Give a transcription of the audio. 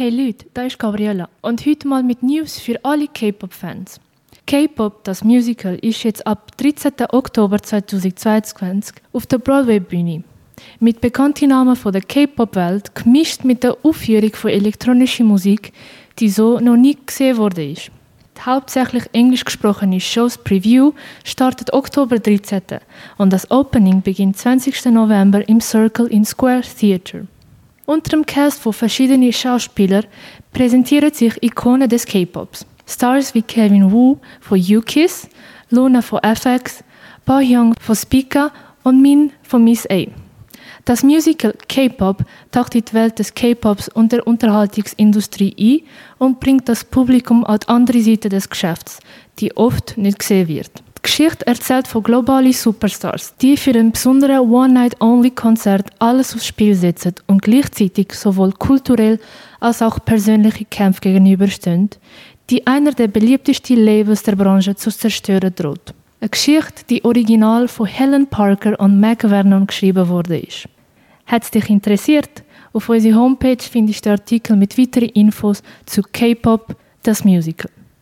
Hey Leute, da ist Gabriella und heute mal mit News für alle K-Pop-Fans. K-Pop, das Musical, ist jetzt ab 13. Oktober 2022 auf der Broadway-Bühne. Mit bekannten Namen von der K-Pop-Welt gemischt mit der Aufführung von elektronischer Musik, die so noch nie gesehen wurde. Die hauptsächlich englisch gesprochene Shows Preview startet Oktober 13. und das Opening beginnt 20. November im Circle in Square Theatre. Unter dem Cast von verschiedenen Schauspielern präsentieren sich Ikonen des K-Pops. Stars wie Kevin Wu von U-Kiss, Luna von FX, Bao Hyung von Spica und Min von Miss A. Das Musical K-Pop taucht in die Welt des K-Pops und der Unterhaltungsindustrie ein und bringt das Publikum an die andere Seite des Geschäfts, die oft nicht gesehen wird. Geschichte erzählt von globalen Superstars, die für ein besonderes One-Night-Only-Konzert alles aufs Spiel setzen und gleichzeitig sowohl kulturell als auch persönliche Kämpfe gegenüberstehen, die einer der beliebtesten Labels der Branche zu zerstören droht. Eine Geschichte, die original von Helen Parker und Meg Vernon geschrieben wurde. Hat es dich interessiert? Auf unserer Homepage findest du Artikel mit weiteren Infos zu K-Pop, das Musical.